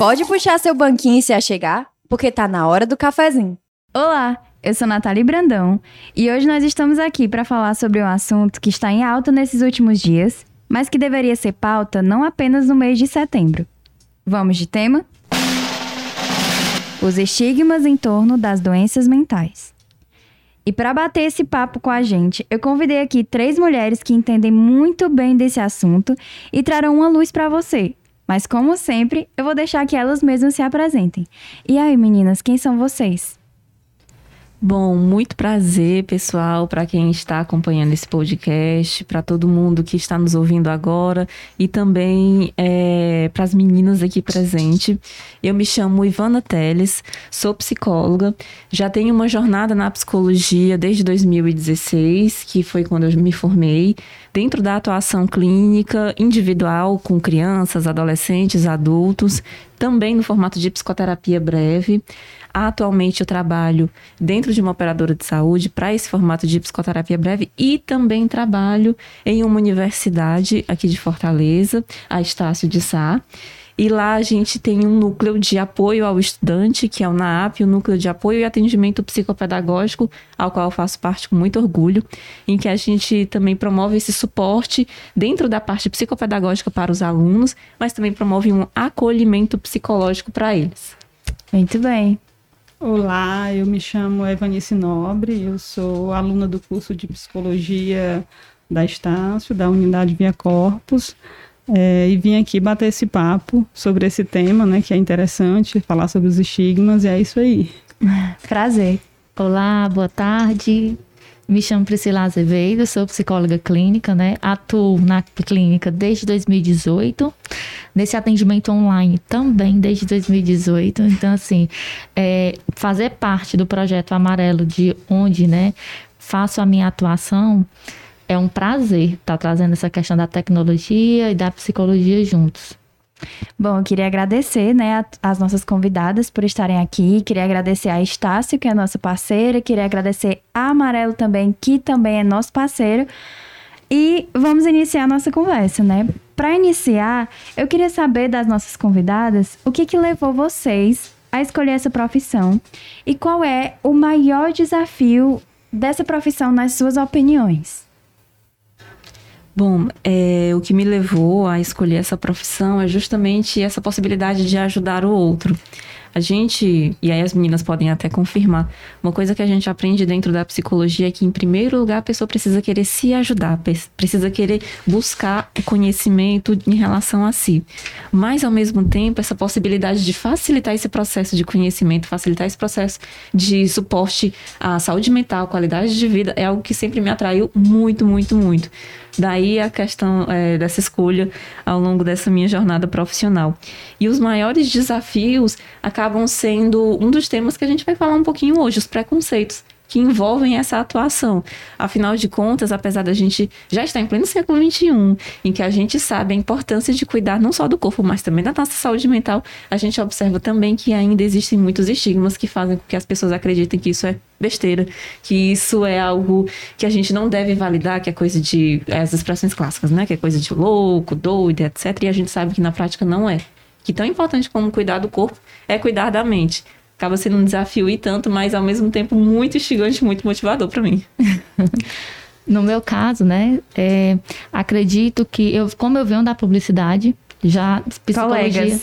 Pode puxar seu banquinho e se achegar, porque tá na hora do cafezinho. Olá, eu sou Nathalie Brandão e hoje nós estamos aqui para falar sobre um assunto que está em alta nesses últimos dias, mas que deveria ser pauta não apenas no mês de setembro. Vamos de tema? Os estigmas em torno das doenças mentais. E para bater esse papo com a gente, eu convidei aqui três mulheres que entendem muito bem desse assunto e trarão uma luz para você, mas como sempre, eu vou deixar que elas mesmas se apresentem. E aí, meninas, quem são vocês? Bom, muito prazer, pessoal, para quem está acompanhando esse podcast, para todo mundo que está nos ouvindo agora e também é, para as meninas aqui presentes. Eu me chamo Ivana Teles, sou psicóloga, já tenho uma jornada na psicologia desde 2016, que foi quando eu me formei, dentro da atuação clínica individual com crianças, adolescentes, adultos, também no formato de psicoterapia breve. Atualmente eu trabalho dentro de uma operadora de saúde para esse formato de psicoterapia breve e também trabalho em uma universidade aqui de Fortaleza, a Estácio de Sá. E lá a gente tem um núcleo de apoio ao estudante, que é o NAAP, o núcleo de apoio e atendimento psicopedagógico, ao qual eu faço parte com muito orgulho, em que a gente também promove esse suporte dentro da parte psicopedagógica para os alunos, mas também promove um acolhimento psicológico para eles. Muito bem. Olá, eu me chamo Evanice Nobre, eu sou aluna do curso de Psicologia da Estácio, da Unidade Via Corpus, é, e vim aqui bater esse papo sobre esse tema, né, que é interessante, falar sobre os estigmas, e é isso aí. Prazer. Olá, boa tarde. Me chamo Priscila Azevedo, sou psicóloga clínica, né? Atuo na clínica desde 2018, nesse atendimento online também desde 2018. Então, assim, é, fazer parte do projeto Amarelo, de onde, né, faço a minha atuação, é um prazer estar tá trazendo essa questão da tecnologia e da psicologia juntos. Bom, eu queria agradecer, né, as nossas convidadas por estarem aqui. Queria agradecer a Estácio, que é nossa parceira. Queria agradecer a Amarelo também, que também é nosso parceiro. E vamos iniciar a nossa conversa, né? Para iniciar, eu queria saber das nossas convidadas o que, que levou vocês a escolher essa profissão e qual é o maior desafio dessa profissão nas suas opiniões. Bom, é, o que me levou a escolher essa profissão é justamente essa possibilidade de ajudar o outro. A gente, e aí as meninas podem até confirmar, uma coisa que a gente aprende dentro da psicologia é que, em primeiro lugar, a pessoa precisa querer se ajudar, precisa querer buscar o conhecimento em relação a si. Mas, ao mesmo tempo, essa possibilidade de facilitar esse processo de conhecimento, facilitar esse processo de suporte à saúde mental, qualidade de vida, é algo que sempre me atraiu muito, muito, muito. Daí a questão é, dessa escolha ao longo dessa minha jornada profissional. E os maiores desafios acabam sendo um dos temas que a gente vai falar um pouquinho hoje, os preconceitos que envolvem essa atuação. Afinal de contas, apesar da gente já estar em pleno século XXI, em que a gente sabe a importância de cuidar não só do corpo, mas também da nossa saúde mental, a gente observa também que ainda existem muitos estigmas que fazem com que as pessoas acreditem que isso é besteira, que isso é algo que a gente não deve validar, que é coisa de é, as expressões clássicas, né? Que é coisa de louco, doido, etc. E a gente sabe que na prática não é. Que tão importante como cuidar do corpo é cuidar da mente acaba sendo um desafio e tanto, mas ao mesmo tempo muito instigante, muito motivador para mim. no meu caso, né, é, acredito que eu, como eu venho da publicidade, já psicologia,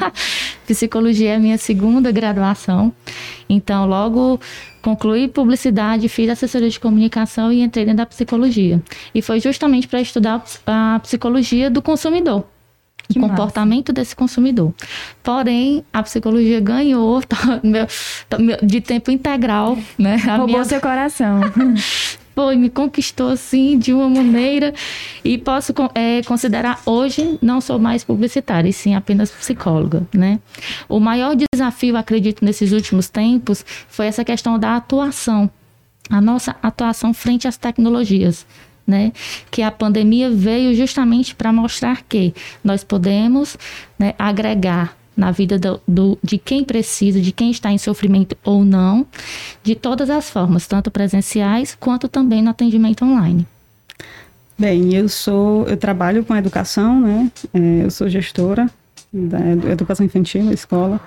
psicologia é a minha segunda graduação, então logo concluí publicidade, fiz assessoria de comunicação e entrei dentro da psicologia. E foi justamente para estudar a psicologia do consumidor. Que o comportamento massa. desse consumidor. Porém, a psicologia ganhou tá, meu, tá, meu, de tempo integral, né? A Roubou minha... seu coração. Foi, me conquistou assim de uma maneira e posso é, considerar hoje não sou mais publicitária, e sim apenas psicóloga, né? O maior desafio, acredito, nesses últimos tempos foi essa questão da atuação, a nossa atuação frente às tecnologias né? Que a pandemia veio justamente para mostrar que nós podemos né, agregar na vida do, do, de quem precisa, de quem está em sofrimento ou não, de todas as formas, tanto presenciais quanto também no atendimento online. Bem, eu sou, eu trabalho com educação, né? É, eu sou gestora da educação infantil na escola.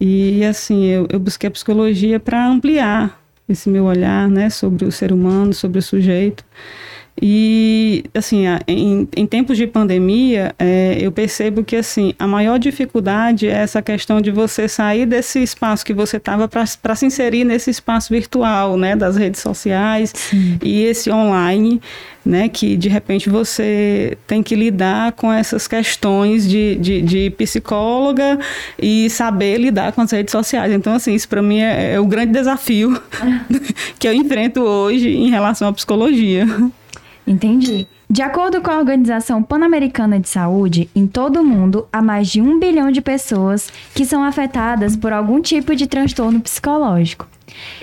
E assim, eu, eu busquei a psicologia para ampliar esse meu olhar, né, sobre o ser humano, sobre o sujeito. E, assim, em, em tempos de pandemia, é, eu percebo que, assim, a maior dificuldade é essa questão de você sair desse espaço que você estava para se inserir nesse espaço virtual, né, das redes sociais Sim. e esse online, né, que de repente você tem que lidar com essas questões de, de, de psicóloga e saber lidar com as redes sociais. Então, assim, isso para mim é, é o grande desafio que eu enfrento hoje em relação à psicologia. Entendi. De acordo com a Organização Pan-Americana de Saúde, em todo o mundo há mais de um bilhão de pessoas que são afetadas por algum tipo de transtorno psicológico.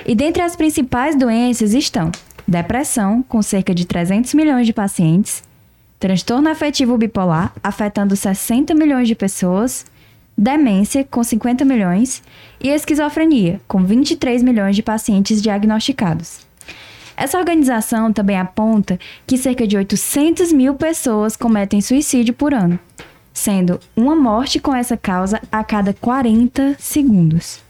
E dentre as principais doenças estão depressão, com cerca de 300 milhões de pacientes, transtorno afetivo bipolar, afetando 60 milhões de pessoas, demência, com 50 milhões, e esquizofrenia, com 23 milhões de pacientes diagnosticados. Essa organização também aponta que cerca de 800 mil pessoas cometem suicídio por ano, sendo uma morte com essa causa a cada 40 segundos.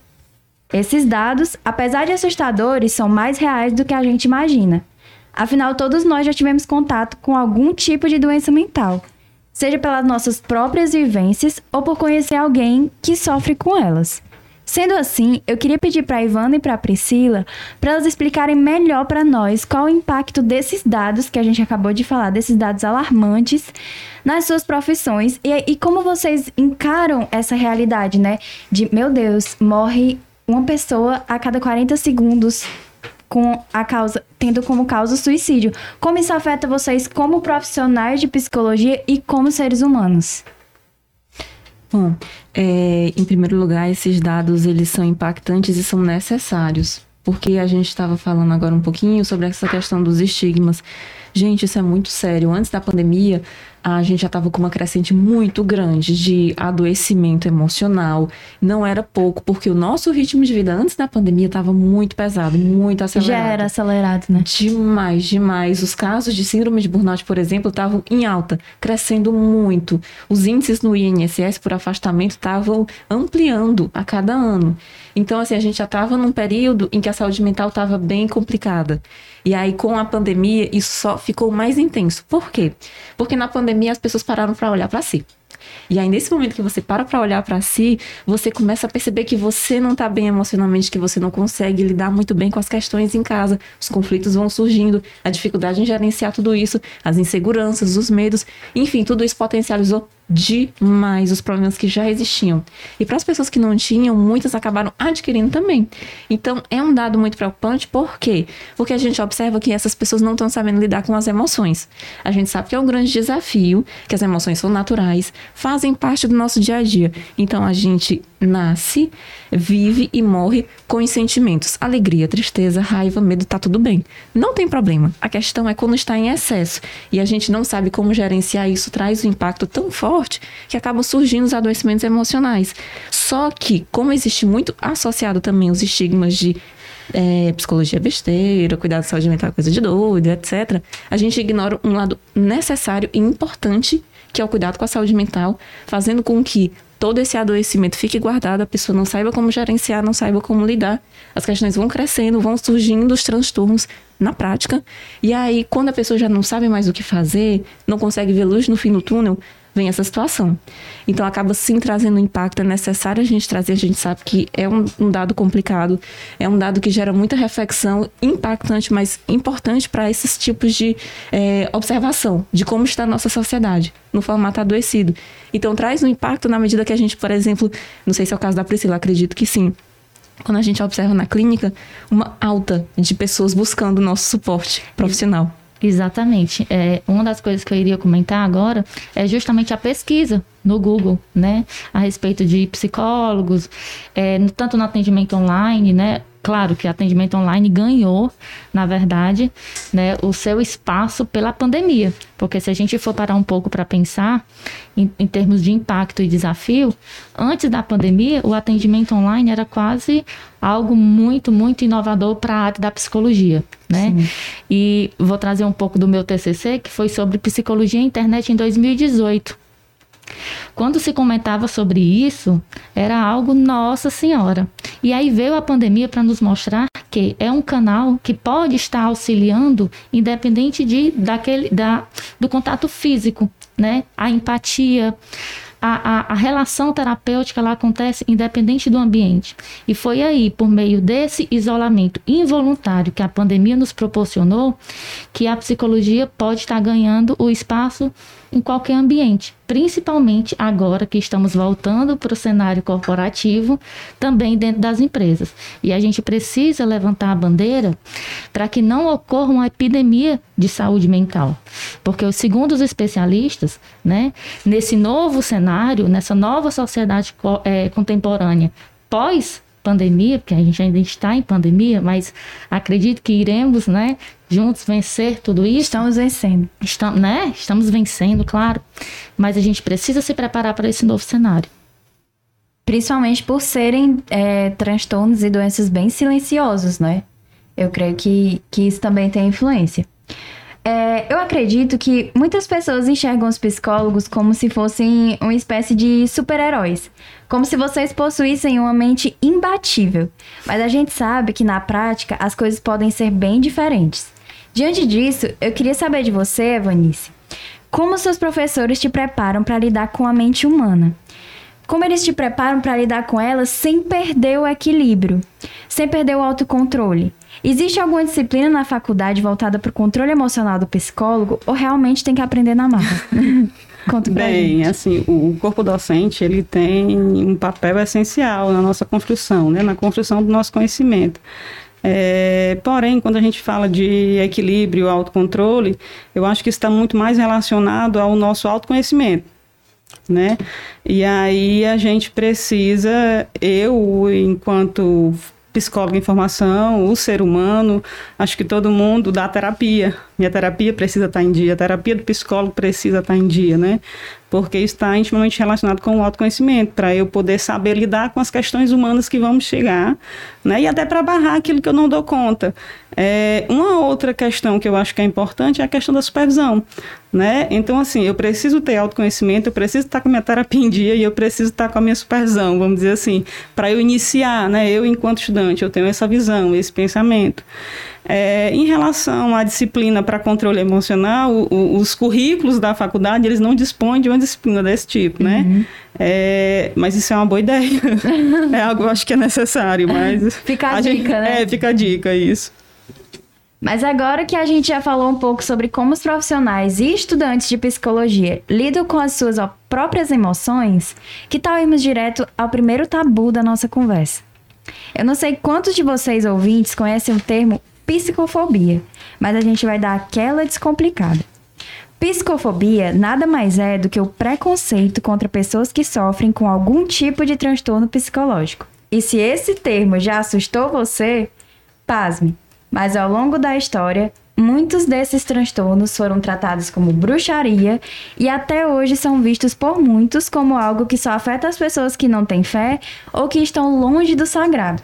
Esses dados, apesar de assustadores, são mais reais do que a gente imagina. Afinal, todos nós já tivemos contato com algum tipo de doença mental, seja pelas nossas próprias vivências ou por conhecer alguém que sofre com elas. Sendo assim, eu queria pedir para Ivana e para Priscila para elas explicarem melhor para nós qual o impacto desses dados que a gente acabou de falar, desses dados alarmantes nas suas profissões e, e como vocês encaram essa realidade, né? De, meu Deus, morre uma pessoa a cada 40 segundos com a causa, tendo como causa o suicídio. Como isso afeta vocês como profissionais de psicologia e como seres humanos? Bom, é, em primeiro lugar, esses dados eles são impactantes e são necessários, porque a gente estava falando agora um pouquinho sobre essa questão dos estigmas. Gente, isso é muito sério. Antes da pandemia, a gente já estava com uma crescente muito grande de adoecimento emocional. Não era pouco, porque o nosso ritmo de vida antes da pandemia estava muito pesado, muito acelerado. Já era acelerado, né? Demais, demais. Os casos de síndrome de burnout, por exemplo, estavam em alta, crescendo muito. Os índices no INSS por afastamento estavam ampliando a cada ano. Então, assim, a gente já estava num período em que a saúde mental estava bem complicada. E aí, com a pandemia, isso só ficou mais intenso. Por quê? Porque na pandemia as pessoas pararam para olhar para si. E aí, nesse momento que você para para olhar para si, você começa a perceber que você não tá bem emocionalmente, que você não consegue lidar muito bem com as questões em casa. Os conflitos vão surgindo, a dificuldade em gerenciar tudo isso, as inseguranças, os medos, enfim, tudo isso potencializou demais os problemas que já existiam. E para as pessoas que não tinham, muitas acabaram adquirindo também. Então, é um dado muito preocupante, por quê? Porque a gente observa que essas pessoas não estão sabendo lidar com as emoções. A gente sabe que é um grande desafio, que as emoções são naturais, fazem parte do nosso dia a dia. Então, a gente nasce, vive e morre com os sentimentos. Alegria, tristeza, raiva, medo, tá tudo bem. Não tem problema. A questão é quando está em excesso e a gente não sabe como gerenciar isso, traz um impacto tão forte que acabam surgindo os adoecimentos emocionais. Só que, como existe muito associado também os estigmas de é, psicologia besteira, cuidado de saúde mental, coisa de doido, etc., a gente ignora um lado necessário e importante, que é o cuidado com a saúde mental, fazendo com que todo esse adoecimento fique guardado, a pessoa não saiba como gerenciar, não saiba como lidar. As questões vão crescendo, vão surgindo os transtornos na prática. E aí, quando a pessoa já não sabe mais o que fazer, não consegue ver luz no fim do túnel, vem essa situação. Então acaba sim trazendo impacto, é necessário a gente trazer, a gente sabe que é um, um dado complicado, é um dado que gera muita reflexão, impactante, mas importante para esses tipos de é, observação de como está a nossa sociedade no formato adoecido. Então traz um impacto na medida que a gente, por exemplo, não sei se é o caso da Priscila, acredito que sim, quando a gente observa na clínica uma alta de pessoas buscando o nosso suporte profissional. Exatamente. É, uma das coisas que eu iria comentar agora é justamente a pesquisa no Google, né, a respeito de psicólogos, é, tanto no atendimento online, né, Claro que atendimento online ganhou, na verdade, né, o seu espaço pela pandemia. Porque se a gente for parar um pouco para pensar em, em, termos de impacto e desafio, antes da pandemia, o atendimento online era quase algo muito, muito inovador para a área da psicologia. Né? E vou trazer um pouco do meu TCC, que foi sobre psicologia e internet em 2018. Quando se comentava sobre isso, era algo nossa senhora. E aí veio a pandemia para nos mostrar que é um canal que pode estar auxiliando, independente de daquele da, do contato físico, né? A empatia, a, a, a, relação terapêutica ela acontece independente do ambiente. E foi aí, por meio desse isolamento involuntário que a pandemia nos proporcionou, que a psicologia pode estar ganhando o espaço em qualquer ambiente, principalmente agora que estamos voltando para o cenário corporativo, também dentro das empresas. E a gente precisa levantar a bandeira para que não ocorra uma epidemia de saúde mental. Porque, segundo os especialistas, né, nesse novo cenário, nessa nova sociedade é, contemporânea, pós pandemia, porque a gente ainda está em pandemia, mas acredito que iremos, né, juntos vencer tudo isso. Estamos vencendo. Estamos, né? Estamos vencendo, claro. Mas a gente precisa se preparar para esse novo cenário. Principalmente por serem é, transtornos e doenças bem silenciosos, né? Eu creio que, que isso também tem influência. É, eu acredito que muitas pessoas enxergam os psicólogos como se fossem uma espécie de super-heróis. Como se vocês possuíssem uma mente imbatível. Mas a gente sabe que na prática as coisas podem ser bem diferentes. Diante disso, eu queria saber de você, Evanice, como seus professores te preparam para lidar com a mente humana? Como eles te preparam para lidar com ela sem perder o equilíbrio, sem perder o autocontrole? Existe alguma disciplina na faculdade voltada para o controle emocional do psicólogo ou realmente tem que aprender na marra? Conta pra Bem, gente. assim, o corpo docente, ele tem um papel essencial na nossa construção, né? Na construção do nosso conhecimento. É, porém, quando a gente fala de equilíbrio, autocontrole, eu acho que está muito mais relacionado ao nosso autoconhecimento, né? E aí a gente precisa, eu, enquanto psicólogo em formação, o ser humano, acho que todo mundo dá terapia. Minha terapia precisa estar em dia, a terapia do psicólogo precisa estar em dia, né? Porque está intimamente relacionado com o autoconhecimento, para eu poder saber lidar com as questões humanas que vamos chegar, né? E até para barrar aquilo que eu não dou conta. É, uma outra questão que eu acho que é importante é a questão da supervisão, né? Então, assim, eu preciso ter autoconhecimento, eu preciso estar com a minha terapia em dia e eu preciso estar com a minha supervisão, vamos dizer assim, para eu iniciar, né? Eu, enquanto estudante, eu tenho essa visão, esse pensamento. É, em relação à disciplina para controle emocional, o, os currículos da faculdade, eles não dispõem de uma disciplina desse tipo, né? Uhum. É, mas isso é uma boa ideia. é algo que eu acho que é necessário, mas... Fica a, a dica, gente, né? É, fica a dica, isso. Mas agora que a gente já falou um pouco sobre como os profissionais e estudantes de psicologia lidam com as suas próprias emoções, que tal irmos direto ao primeiro tabu da nossa conversa? Eu não sei quantos de vocês ouvintes conhecem o termo psicofobia, mas a gente vai dar aquela descomplicada. Psicofobia nada mais é do que o preconceito contra pessoas que sofrem com algum tipo de transtorno psicológico. E se esse termo já assustou você, pasme, mas ao longo da história, muitos desses transtornos foram tratados como bruxaria e até hoje são vistos por muitos como algo que só afeta as pessoas que não têm fé ou que estão longe do sagrado.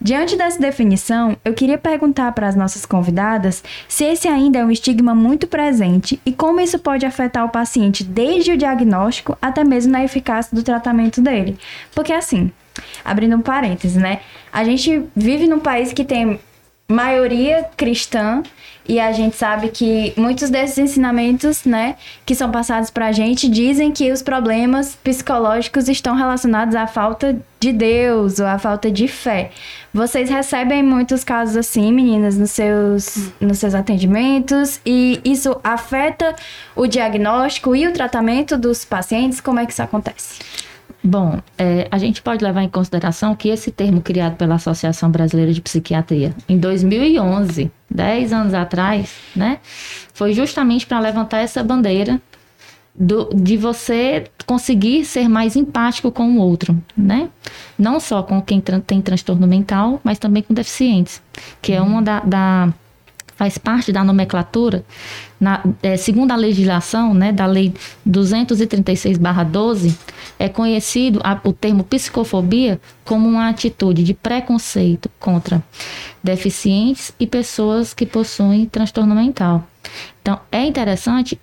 Diante dessa definição, eu queria perguntar para as nossas convidadas se esse ainda é um estigma muito presente e como isso pode afetar o paciente desde o diagnóstico até mesmo na eficácia do tratamento dele. Porque assim, abrindo um parênteses, né? A gente vive num país que tem maioria cristã e a gente sabe que muitos desses ensinamentos, né, que são passados pra gente dizem que os problemas psicológicos estão relacionados à falta de Deus ou à falta de fé. Vocês recebem muitos casos assim, meninas, nos seus, nos seus atendimentos e isso afeta o diagnóstico e o tratamento dos pacientes? Como é que isso acontece? Bom, é, a gente pode levar em consideração que esse termo criado pela Associação Brasileira de Psiquiatria em 2011, 10 anos atrás, né, foi justamente para levantar essa bandeira do, de você conseguir ser mais empático com o outro, né? Não só com quem tem transtorno mental, mas também com deficientes, que é uma da, da faz parte da nomenclatura, na, é, segundo a legislação né, da Lei 236-12, é conhecido a, o termo psicofobia como uma atitude de preconceito contra deficientes e pessoas que possuem transtorno mental. Então, é interessante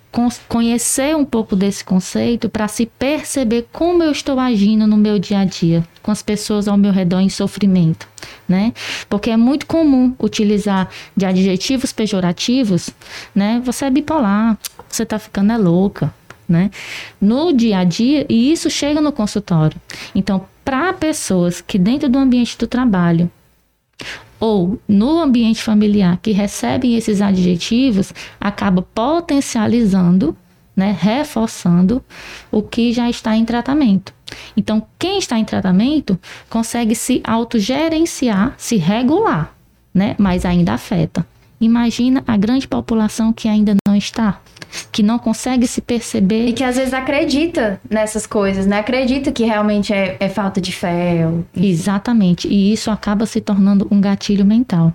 conhecer um pouco desse conceito para se perceber como eu estou agindo no meu dia a dia, com as pessoas ao meu redor em sofrimento, né? Porque é muito comum utilizar de adjetivos pejorativos, né? Você é bipolar, você está ficando é louca, né? No dia a dia, e isso chega no consultório. Então, para pessoas que dentro do ambiente do trabalho ou no ambiente familiar que recebem esses adjetivos, acaba potencializando, né, reforçando o que já está em tratamento. Então, quem está em tratamento consegue se autogerenciar, se regular, né, mas ainda afeta. Imagina a grande população que ainda não está que não consegue se perceber. E que às vezes acredita nessas coisas, né? Acredita que realmente é, é falta de fé. Ou... Exatamente. E isso acaba se tornando um gatilho mental.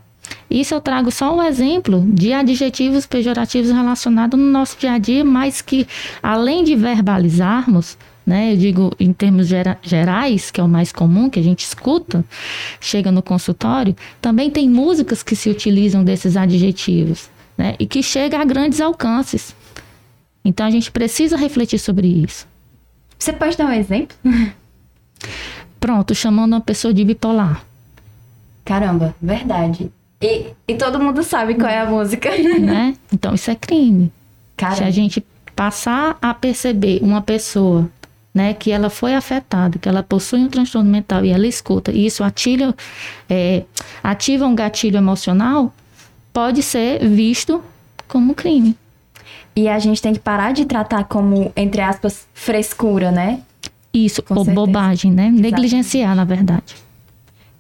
Isso eu trago só um exemplo de adjetivos pejorativos relacionados no nosso dia a dia, mas que além de verbalizarmos, né, eu digo em termos gera, gerais, que é o mais comum que a gente escuta, chega no consultório, também tem músicas que se utilizam desses adjetivos, né, e que chega a grandes alcances. Então a gente precisa refletir sobre isso. Você pode dar um exemplo? Pronto, chamando uma pessoa de bipolar. Caramba, verdade. E, e todo mundo sabe qual é a música. Né? Então isso é crime. Caramba. Se a gente passar a perceber uma pessoa né, que ela foi afetada, que ela possui um transtorno mental e ela escuta, e isso ativa, é, ativa um gatilho emocional, pode ser visto como crime. E a gente tem que parar de tratar como, entre aspas, frescura, né? Isso, ou bobagem, né? Negligenciar, na verdade.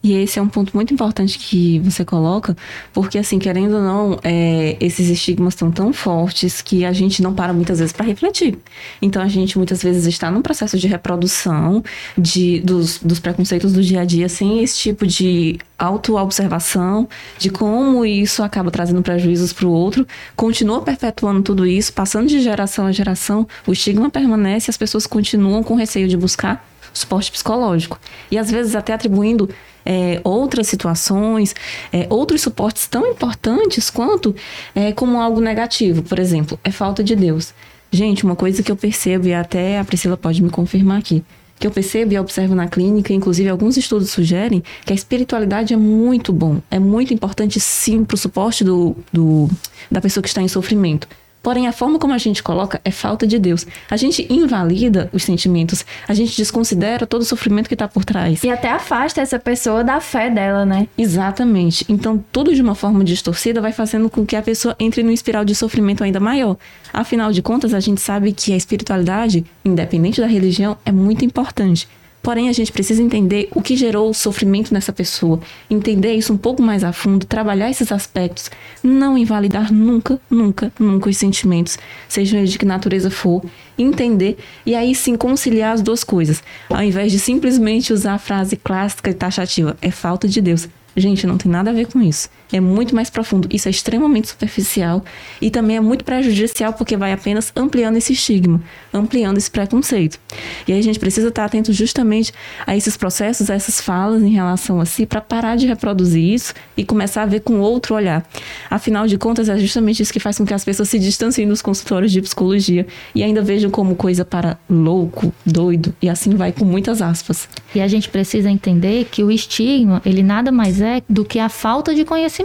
E esse é um ponto muito importante que você coloca, porque, assim, querendo ou não, é, esses estigmas estão tão fortes que a gente não para muitas vezes para refletir. Então, a gente muitas vezes está num processo de reprodução de, dos, dos preconceitos do dia a dia, sem esse tipo de autoobservação, de como isso acaba trazendo prejuízos para o outro, continua perpetuando tudo isso, passando de geração a geração, o estigma permanece as pessoas continuam com receio de buscar suporte psicológico. E às vezes até atribuindo é, outras situações, é, outros suportes tão importantes quanto é, como algo negativo. Por exemplo, é falta de Deus. Gente, uma coisa que eu percebo, e até a Priscila pode me confirmar aqui, que eu percebo e observo na clínica, inclusive alguns estudos sugerem que a espiritualidade é muito bom, é muito importante sim para o suporte do, do, da pessoa que está em sofrimento. Porém, a forma como a gente coloca é falta de Deus. A gente invalida os sentimentos, a gente desconsidera todo o sofrimento que está por trás. E até afasta essa pessoa da fé dela, né? Exatamente. Então, tudo de uma forma distorcida vai fazendo com que a pessoa entre num espiral de sofrimento ainda maior. Afinal de contas, a gente sabe que a espiritualidade, independente da religião, é muito importante. Porém, a gente precisa entender o que gerou o sofrimento nessa pessoa, entender isso um pouco mais a fundo, trabalhar esses aspectos, não invalidar nunca, nunca, nunca os sentimentos, sejam eles de que natureza for, entender e aí sim conciliar as duas coisas, ao invés de simplesmente usar a frase clássica e taxativa, é falta de Deus. Gente, não tem nada a ver com isso. É muito mais profundo. Isso é extremamente superficial e também é muito prejudicial porque vai apenas ampliando esse estigma, ampliando esse preconceito. E aí a gente precisa estar atento justamente a esses processos, a essas falas em relação a si, para parar de reproduzir isso e começar a ver com outro olhar. Afinal de contas, é justamente isso que faz com que as pessoas se distanciem dos consultórios de psicologia e ainda vejam como coisa para louco, doido e assim vai com muitas aspas. E a gente precisa entender que o estigma, ele nada mais é do que a falta de conhecimento.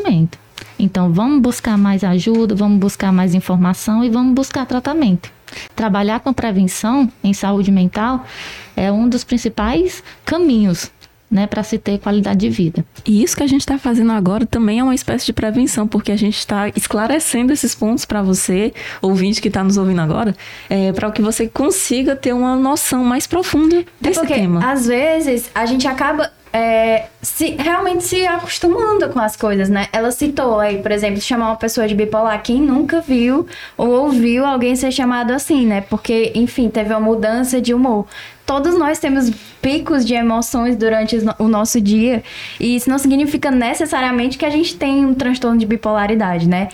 Então, vamos buscar mais ajuda, vamos buscar mais informação e vamos buscar tratamento. Trabalhar com prevenção em saúde mental é um dos principais caminhos né, para se ter qualidade de vida. E isso que a gente está fazendo agora também é uma espécie de prevenção, porque a gente está esclarecendo esses pontos para você, ouvinte que está nos ouvindo agora, é, para que você consiga ter uma noção mais profunda é desse é porque, tema. Às vezes a gente acaba é, se, realmente se acostumando com as coisas, né? Ela citou aí, por exemplo, chamar uma pessoa de bipolar. Quem nunca viu ou ouviu alguém ser chamado assim, né? Porque, enfim, teve uma mudança de humor. Todos nós temos picos de emoções durante o nosso dia. E isso não significa necessariamente que a gente tem um transtorno de bipolaridade, né?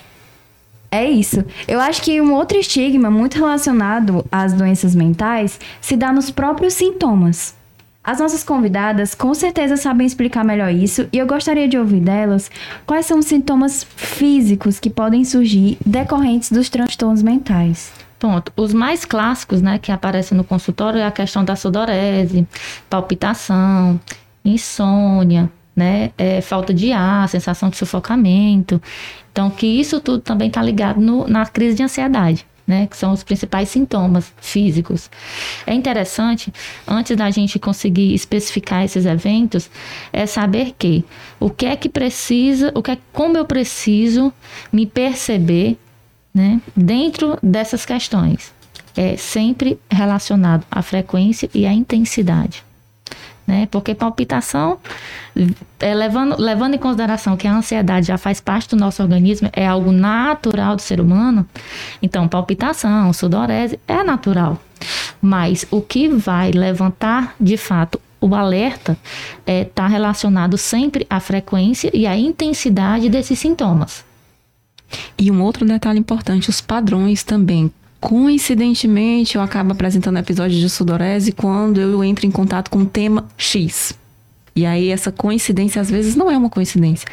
É isso. Eu acho que um outro estigma muito relacionado às doenças mentais se dá nos próprios sintomas As nossas convidadas com certeza sabem explicar melhor isso e eu gostaria de ouvir delas quais são os sintomas físicos que podem surgir decorrentes dos transtornos mentais. Ponto. Os mais clássicos, né, que aparecem no consultório é a questão da sudorese, palpitação, insônia, né, é, falta de ar, sensação de sufocamento. Então, que isso tudo também está ligado no, na crise de ansiedade né, que são os principais sintomas físicos. É interessante, antes da gente conseguir especificar esses eventos, é saber que o que é que precisa, o que é, como eu preciso me perceber, né, dentro dessas questões. É sempre relacionado à frequência e à intensidade né? Porque palpitação, é, levando, levando em consideração que a ansiedade já faz parte do nosso organismo, é algo natural do ser humano, então palpitação, sudorese é natural. Mas o que vai levantar de fato o alerta está é, tá relacionado sempre à frequência e à intensidade desses sintomas. E um outro detalhe importante, os padrões também. Coincidentemente, eu acabo apresentando episódios de sudorese quando eu entro em contato com um tema X. E aí, essa coincidência, às vezes, não é uma coincidência.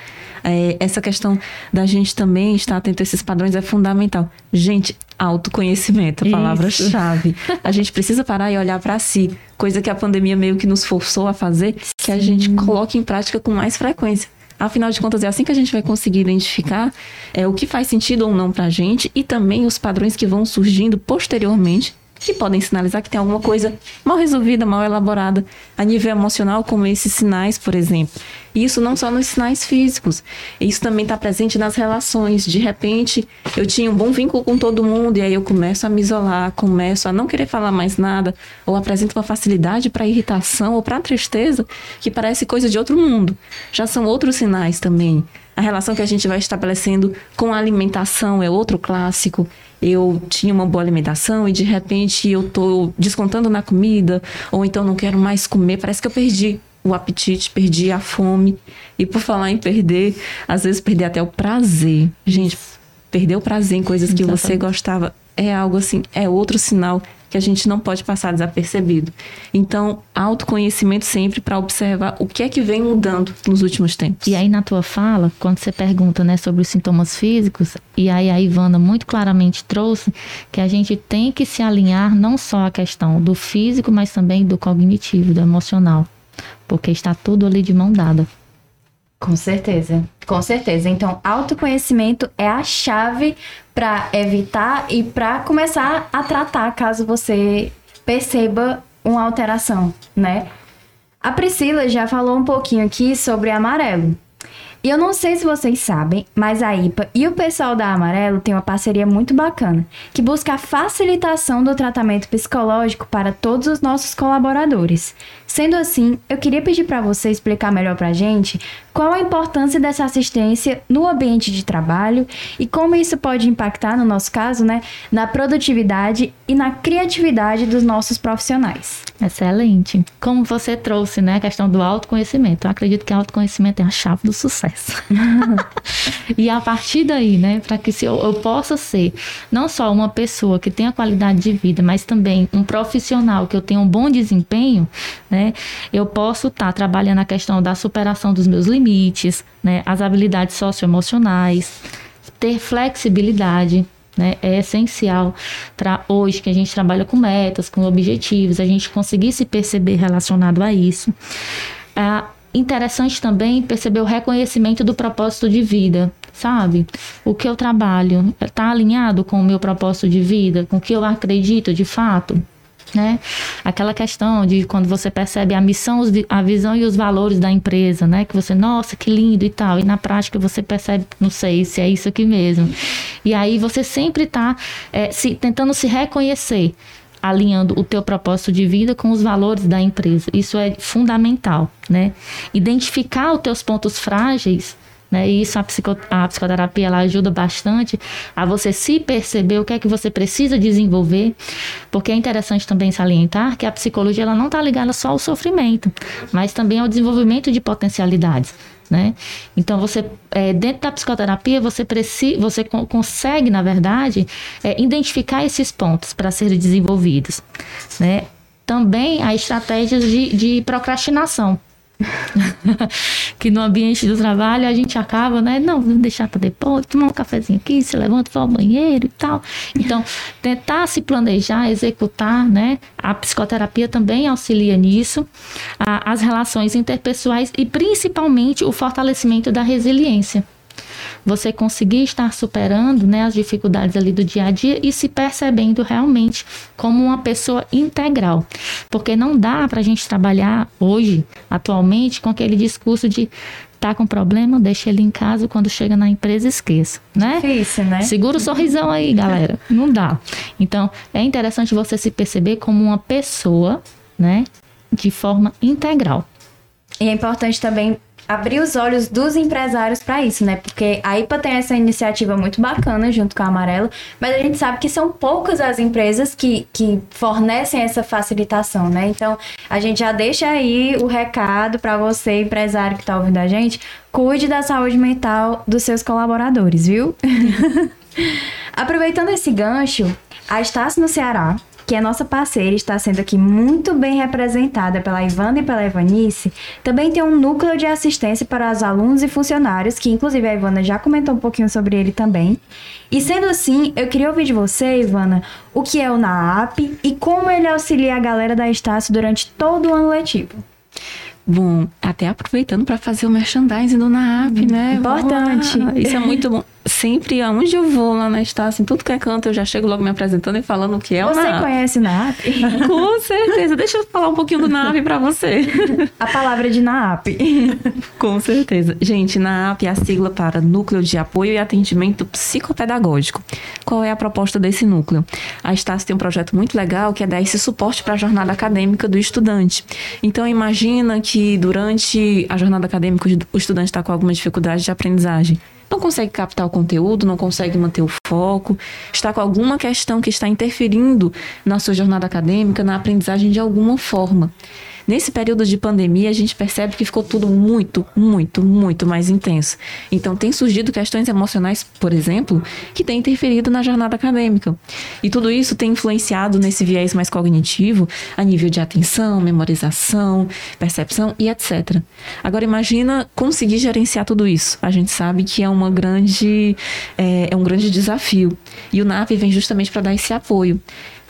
É, essa questão da gente também estar atento a esses padrões é fundamental. Gente, autoconhecimento, a palavra-chave. A gente precisa parar e olhar para si, coisa que a pandemia meio que nos forçou a fazer, que a gente coloque em prática com mais frequência. Afinal de contas, é assim que a gente vai conseguir identificar é, o que faz sentido ou não para a gente e também os padrões que vão surgindo posteriormente que podem sinalizar que tem alguma coisa mal resolvida, mal elaborada a nível emocional, como esses sinais, por exemplo. E isso não só nos sinais físicos, isso também está presente nas relações. De repente, eu tinha um bom vínculo com todo mundo e aí eu começo a me isolar, começo a não querer falar mais nada, ou apresento uma facilidade para irritação ou para tristeza que parece coisa de outro mundo. Já são outros sinais também. A relação que a gente vai estabelecendo com a alimentação é outro clássico eu tinha uma boa alimentação e de repente eu tô descontando na comida, ou então não quero mais comer, parece que eu perdi o apetite, perdi a fome. E por falar em perder, às vezes perder até o prazer. Gente, perder o prazer em coisas que Exatamente. você gostava é algo assim, é outro sinal que a gente não pode passar desapercebido. Então, autoconhecimento sempre para observar o que é que vem mudando nos últimos tempos. E aí na tua fala, quando você pergunta, né, sobre os sintomas físicos, e aí a Ivana muito claramente trouxe que a gente tem que se alinhar não só à questão do físico, mas também do cognitivo, do emocional, porque está tudo ali de mão dada. Com certeza, com certeza. Então, autoconhecimento é a chave para evitar e para começar a tratar caso você perceba uma alteração, né? A Priscila já falou um pouquinho aqui sobre amarelo. E eu não sei se vocês sabem, mas a IPA e o pessoal da Amarelo têm uma parceria muito bacana, que busca a facilitação do tratamento psicológico para todos os nossos colaboradores. Sendo assim, eu queria pedir para você explicar melhor para a gente qual a importância dessa assistência no ambiente de trabalho e como isso pode impactar, no nosso caso, né, na produtividade e na criatividade dos nossos profissionais. Excelente. Como você trouxe, né, a questão do autoconhecimento. Eu acredito que autoconhecimento é a chave do sucesso. e a partir daí, né, para que eu, eu possa ser não só uma pessoa que tenha qualidade de vida, mas também um profissional que eu tenha um bom desempenho, né, eu posso estar tá trabalhando a questão da superação dos meus limites, né, as habilidades socioemocionais, ter flexibilidade, né? É essencial para hoje que a gente trabalha com metas, com objetivos, a gente conseguir se perceber relacionado a isso. É interessante também perceber o reconhecimento do propósito de vida, sabe? O que eu trabalho está alinhado com o meu propósito de vida, com o que eu acredito de fato né? Aquela questão de quando você percebe a missão, a visão e os valores da empresa, né? Que você, nossa, que lindo e tal. E na prática você percebe, não sei se é isso aqui mesmo. E aí você sempre está é, se, tentando se reconhecer alinhando o teu propósito de vida com os valores da empresa. Isso é fundamental, né? Identificar os teus pontos frágeis né? E isso a, psico, a psicoterapia ela ajuda bastante a você se perceber o que é que você precisa desenvolver, porque é interessante também salientar que a psicologia ela não está ligada só ao sofrimento, mas também ao desenvolvimento de potencialidades. Né? Então você é, dentro da psicoterapia você precisa, você consegue na verdade é, identificar esses pontos para serem desenvolvidos, né? também há estratégias de, de procrastinação. que no ambiente do trabalho a gente acaba, né? Não, vamos deixar para depois, tomar um cafezinho aqui, se levanta, vai ao banheiro e tal. Então, tentar se planejar, executar, né? A psicoterapia também auxilia nisso, a, as relações interpessoais e principalmente o fortalecimento da resiliência você conseguir estar superando né, as dificuldades ali do dia a dia e se percebendo realmente como uma pessoa integral. Porque não dá para a gente trabalhar hoje, atualmente, com aquele discurso de tá com problema, deixa ele em casa, quando chega na empresa esqueça, né? Difícil, né? Segura o sorrisão aí, galera. Não dá. Então, é interessante você se perceber como uma pessoa, né, de forma integral. E é importante também abrir os olhos dos empresários para isso, né? Porque a IPA tem essa iniciativa muito bacana junto com a Amarelo, mas a gente sabe que são poucas as empresas que, que fornecem essa facilitação, né? Então, a gente já deixa aí o recado para você, empresário que está ouvindo a gente, cuide da saúde mental dos seus colaboradores, viu? Aproveitando esse gancho, a Estácio no Ceará que é nossa parceira está sendo aqui muito bem representada pela Ivana e pela Ivanice, também tem um núcleo de assistência para os alunos e funcionários, que inclusive a Ivana já comentou um pouquinho sobre ele também. E sendo assim, eu queria ouvir de você, Ivana, o que é o NAAP e como ele auxilia a galera da Estácio durante todo o ano letivo. Bom, até aproveitando para fazer o merchandising do NAAP, né? Importante. Isso é muito bom sempre aonde eu vou lá na Estácio, em tudo que é canto, eu já chego logo me apresentando e falando o que é o você NAP. Conhece NAP? Com certeza. Deixa eu falar um pouquinho do NAP para você. A palavra de NAP. Com certeza. Gente, NAP é a sigla para Núcleo de Apoio e Atendimento Psicopedagógico. Qual é a proposta desse núcleo? A Estácio tem um projeto muito legal que é dar esse suporte para a jornada acadêmica do estudante. Então, imagina que durante a jornada acadêmica o estudante está com alguma dificuldade de aprendizagem não consegue captar o conteúdo, não consegue manter o foco, está com alguma questão que está interferindo na sua jornada acadêmica, na aprendizagem de alguma forma. Nesse período de pandemia, a gente percebe que ficou tudo muito, muito, muito mais intenso. Então, tem surgido questões emocionais, por exemplo, que têm interferido na jornada acadêmica. E tudo isso tem influenciado nesse viés mais cognitivo, a nível de atenção, memorização, percepção e etc. Agora, imagina conseguir gerenciar tudo isso. A gente sabe que é uma grande, é, é um grande desafio. E o NAP vem justamente para dar esse apoio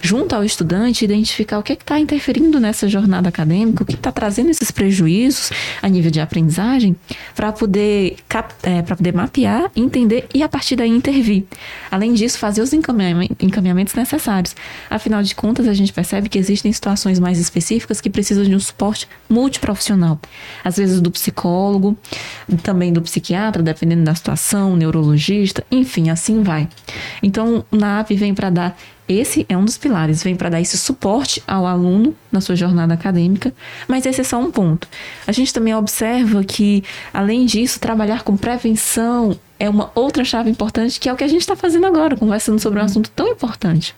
junto ao estudante, identificar o que é está interferindo nessa jornada acadêmica, o que está trazendo esses prejuízos a nível de aprendizagem, para poder, é, poder mapear, entender e a partir daí intervir. Além disso, fazer os encaminhamentos necessários. Afinal de contas, a gente percebe que existem situações mais específicas que precisam de um suporte multiprofissional. Às vezes do psicólogo, também do psiquiatra, dependendo da situação, neurologista, enfim, assim vai. Então, na AP vem para dar esse é um dos pilares, vem para dar esse suporte ao aluno na sua jornada acadêmica, mas esse é só um ponto. A gente também observa que, além disso, trabalhar com prevenção é uma outra chave importante, que é o que a gente está fazendo agora, conversando sobre um assunto tão importante.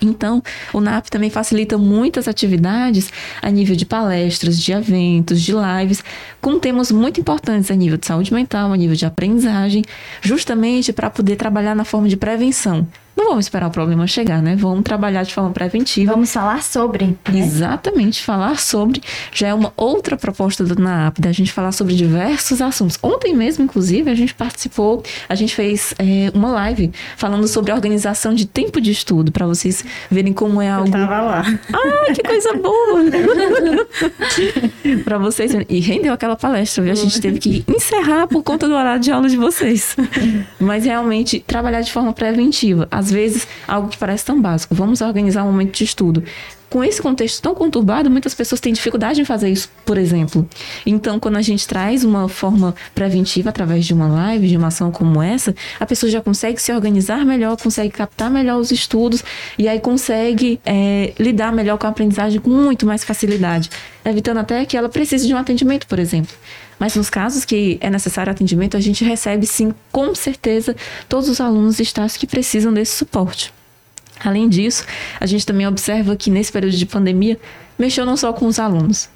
Então, o NAP também facilita muitas atividades a nível de palestras, de eventos, de lives, com temas muito importantes a nível de saúde mental, a nível de aprendizagem, justamente para poder trabalhar na forma de prevenção não vamos esperar o problema chegar, né? Vamos trabalhar de forma preventiva. Vamos falar sobre. Né? Exatamente, falar sobre já é uma outra proposta do NAAP, da gente falar sobre diversos assuntos. Ontem mesmo, inclusive, a gente participou, a gente fez é, uma live falando sobre organização de tempo de estudo, para vocês verem como é algo. Eu tava lá. Ah, que coisa boa! para vocês. E rendeu aquela palestra, viu? A gente teve que encerrar por conta do horário de aula de vocês. Mas realmente, trabalhar de forma preventiva. Às vezes, algo que parece tão básico. Vamos organizar um momento de estudo com esse contexto tão conturbado, muitas pessoas têm dificuldade em fazer isso, por exemplo. Então, quando a gente traz uma forma preventiva através de uma live, de uma ação como essa, a pessoa já consegue se organizar melhor, consegue captar melhor os estudos e aí consegue é, lidar melhor com a aprendizagem com muito mais facilidade, evitando até que ela precise de um atendimento, por exemplo. Mas nos casos que é necessário atendimento, a gente recebe sim, com certeza, todos os alunos e estágios que precisam desse suporte. Além disso, a gente também observa que nesse período de pandemia, mexeu não só com os alunos,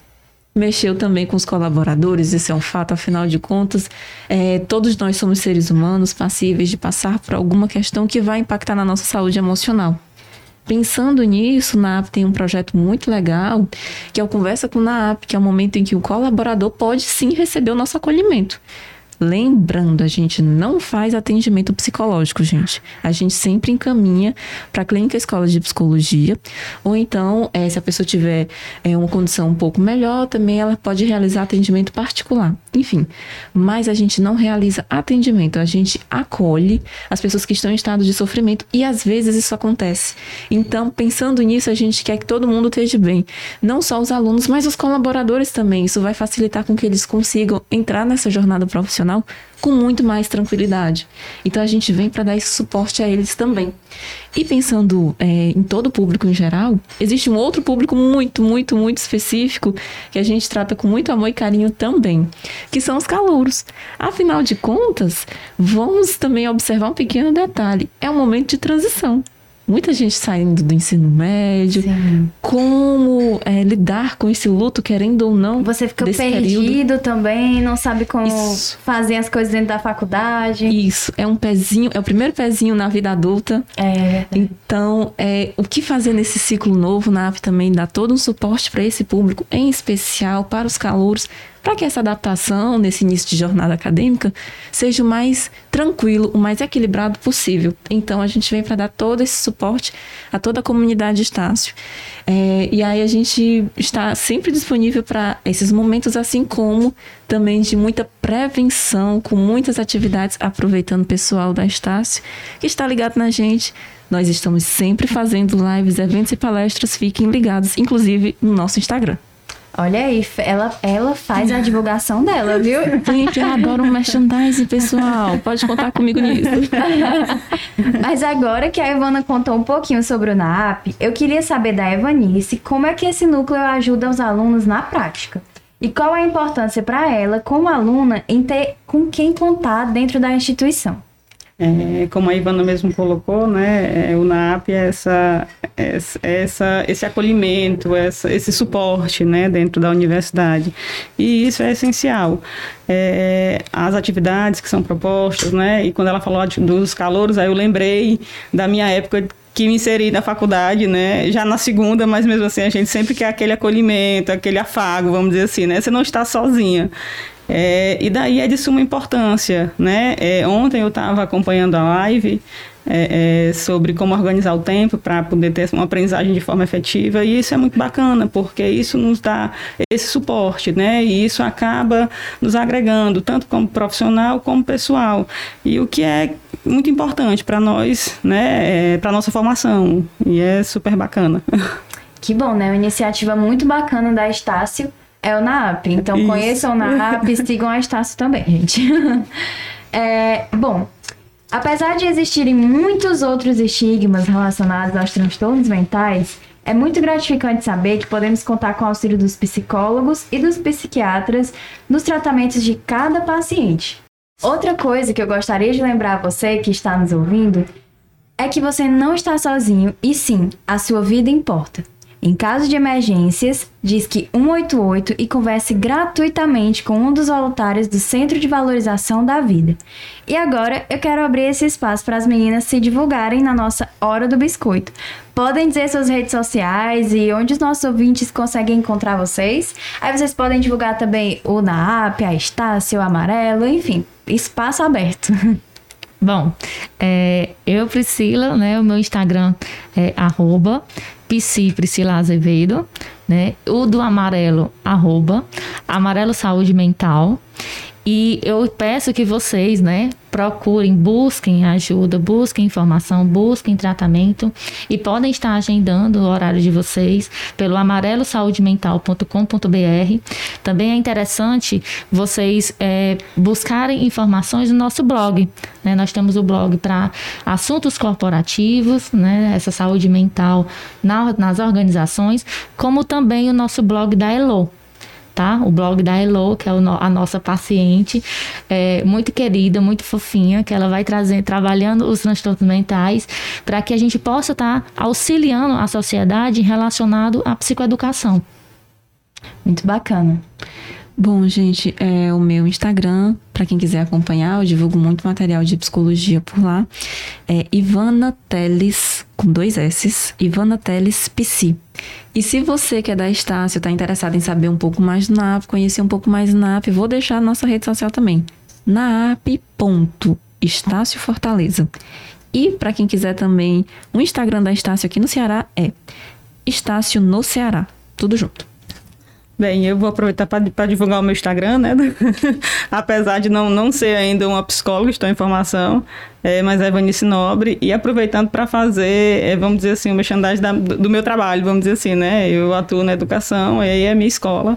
mexeu também com os colaboradores, esse é um fato, afinal de contas, é, todos nós somos seres humanos passíveis de passar por alguma questão que vai impactar na nossa saúde emocional. Pensando nisso, na AP tem um projeto muito legal, que é o Conversa com a AP, que é o momento em que o colaborador pode sim receber o nosso acolhimento. Lembrando, a gente não faz atendimento psicológico, gente. A gente sempre encaminha para a clínica escola de psicologia. Ou então, é, se a pessoa tiver é, uma condição um pouco melhor, também ela pode realizar atendimento particular. Enfim, mas a gente não realiza atendimento, a gente acolhe as pessoas que estão em estado de sofrimento e às vezes isso acontece. Então, pensando nisso, a gente quer que todo mundo esteja bem. Não só os alunos, mas os colaboradores também. Isso vai facilitar com que eles consigam entrar nessa jornada profissional profissional com muito mais tranquilidade. Então a gente vem para dar esse suporte a eles também. E pensando é, em todo o público em geral, existe um outro público muito, muito, muito específico que a gente trata com muito amor e carinho também, que são os calouros. Afinal de contas, vamos também observar um pequeno detalhe: é um momento de transição muita gente saindo do ensino médio. Sim. Como é, lidar com esse luto, querendo ou não. Você fica perdido período. também, não sabe como Isso. fazer as coisas dentro da faculdade. Isso, é um pezinho, é o primeiro pezinho na vida adulta. É. Então, é, o que fazer nesse ciclo novo? Na AV também dá todo um suporte para esse público, em especial para os calouros para que essa adaptação nesse início de jornada acadêmica seja o mais tranquilo, o mais equilibrado possível. Então a gente vem para dar todo esse suporte a toda a comunidade Estácio. É, e aí a gente está sempre disponível para esses momentos, assim como também de muita prevenção, com muitas atividades, aproveitando o pessoal da Estácio que está ligado na gente. Nós estamos sempre fazendo lives, eventos e palestras, fiquem ligados, inclusive no nosso Instagram. Olha aí, ela, ela faz a divulgação dela, viu? Gente, eu adoro um merchandising, pessoal. Pode contar comigo nisso. Mas agora que a Ivana contou um pouquinho sobre o NAP, eu queria saber da Evanice como é que esse núcleo ajuda os alunos na prática. E qual a importância para ela, como aluna, em ter com quem contar dentro da instituição. É, como a Ivana mesmo colocou, né, é, o NAP é essa, essa, esse acolhimento, essa, esse suporte né, dentro da universidade. E isso é essencial. É, as atividades que são propostas, né, e quando ela falou dos calouros, aí eu lembrei da minha época que me inseri na faculdade, né? Já na segunda, mas mesmo assim a gente sempre quer aquele acolhimento, aquele afago, vamos dizer assim, né? Você não está sozinha. É, e daí é de suma importância, né? É, ontem eu estava acompanhando a live é, é, sobre como organizar o tempo para poder ter uma aprendizagem de forma efetiva e isso é muito bacana porque isso nos dá esse suporte, né? E isso acaba nos agregando tanto como profissional como pessoal e o que é muito importante para nós, né? É, para nossa formação e é super bacana. Que bom, né? Uma iniciativa muito bacana da Estácio é o NAP. Então Isso. conheçam o NAP e sigam a Estácio também, gente. é, bom, apesar de existirem muitos outros estigmas relacionados aos transtornos mentais, é muito gratificante saber que podemos contar com o auxílio dos psicólogos e dos psiquiatras nos tratamentos de cada paciente. Outra coisa que eu gostaria de lembrar a você que está nos ouvindo é que você não está sozinho e sim, a sua vida importa. Em caso de emergências, diz que 188 e converse gratuitamente com um dos voluntários do Centro de Valorização da Vida. E agora eu quero abrir esse espaço para as meninas se divulgarem na nossa Hora do Biscoito. Podem dizer suas redes sociais e onde os nossos ouvintes conseguem encontrar vocês. Aí vocês podem divulgar também o NAAP, a Estácio, o Amarelo, enfim, espaço aberto. Bom, é, eu, Priscila, né, o meu Instagram é arroba Psi Priscila Azevedo, né? O do amarelo, arroba, amarelo saúde mental. E eu peço que vocês, né, procurem, busquem ajuda, busquem informação, busquem tratamento e podem estar agendando o horário de vocês pelo amarelosaudemental.com.br. Também é interessante vocês é, buscarem informações no nosso blog. Né? Nós temos o blog para assuntos corporativos, né? essa saúde mental na, nas organizações, como também o nosso blog da Elo tá? O blog da Elo, que é a nossa paciente, é, muito querida, muito fofinha, que ela vai trazer, trabalhando os transtornos mentais, para que a gente possa estar tá auxiliando a sociedade relacionado à psicoeducação. Muito bacana. Bom, gente, é o meu Instagram, para quem quiser acompanhar, eu divulgo muito material de psicologia por lá. É Ivana Teles, com dois S, Ivana Teles Psi. E se você que é da Estácio está interessado em saber um pouco mais do NAP, conhecer um pouco mais do NAP, vou deixar a nossa rede social também. naap.estácio Fortaleza. E para quem quiser também, o Instagram da Estácio aqui no Ceará é Estácio no Ceará. Tudo junto. Bem, eu vou aproveitar para divulgar o meu Instagram, né? Apesar de não, não ser ainda uma psicóloga, estou em formação, é, mas é Vanice Nobre. E aproveitando para fazer, é, vamos dizer assim, o merchandising da, do meu trabalho, vamos dizer assim, né? Eu atuo na educação, e aí é minha escola,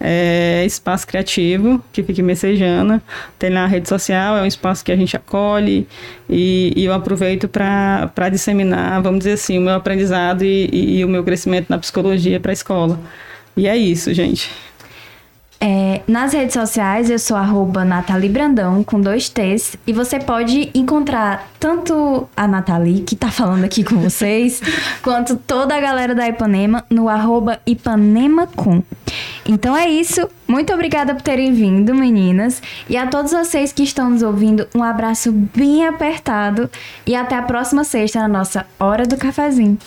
é Espaço Criativo, que fica em Messejana. Tem na rede social, é um espaço que a gente acolhe e, e eu aproveito para disseminar, vamos dizer assim, o meu aprendizado e, e, e o meu crescimento na psicologia para a escola. E é isso, gente. É, nas redes sociais eu sou arroba Nathalie Brandão, com dois T's. E você pode encontrar tanto a Nathalie, que tá falando aqui com vocês, quanto toda a galera da Ipanema no arroba IpanemaCom. Então é isso. Muito obrigada por terem vindo, meninas. E a todos vocês que estão nos ouvindo, um abraço bem apertado. E até a próxima sexta na nossa Hora do Cafezinho.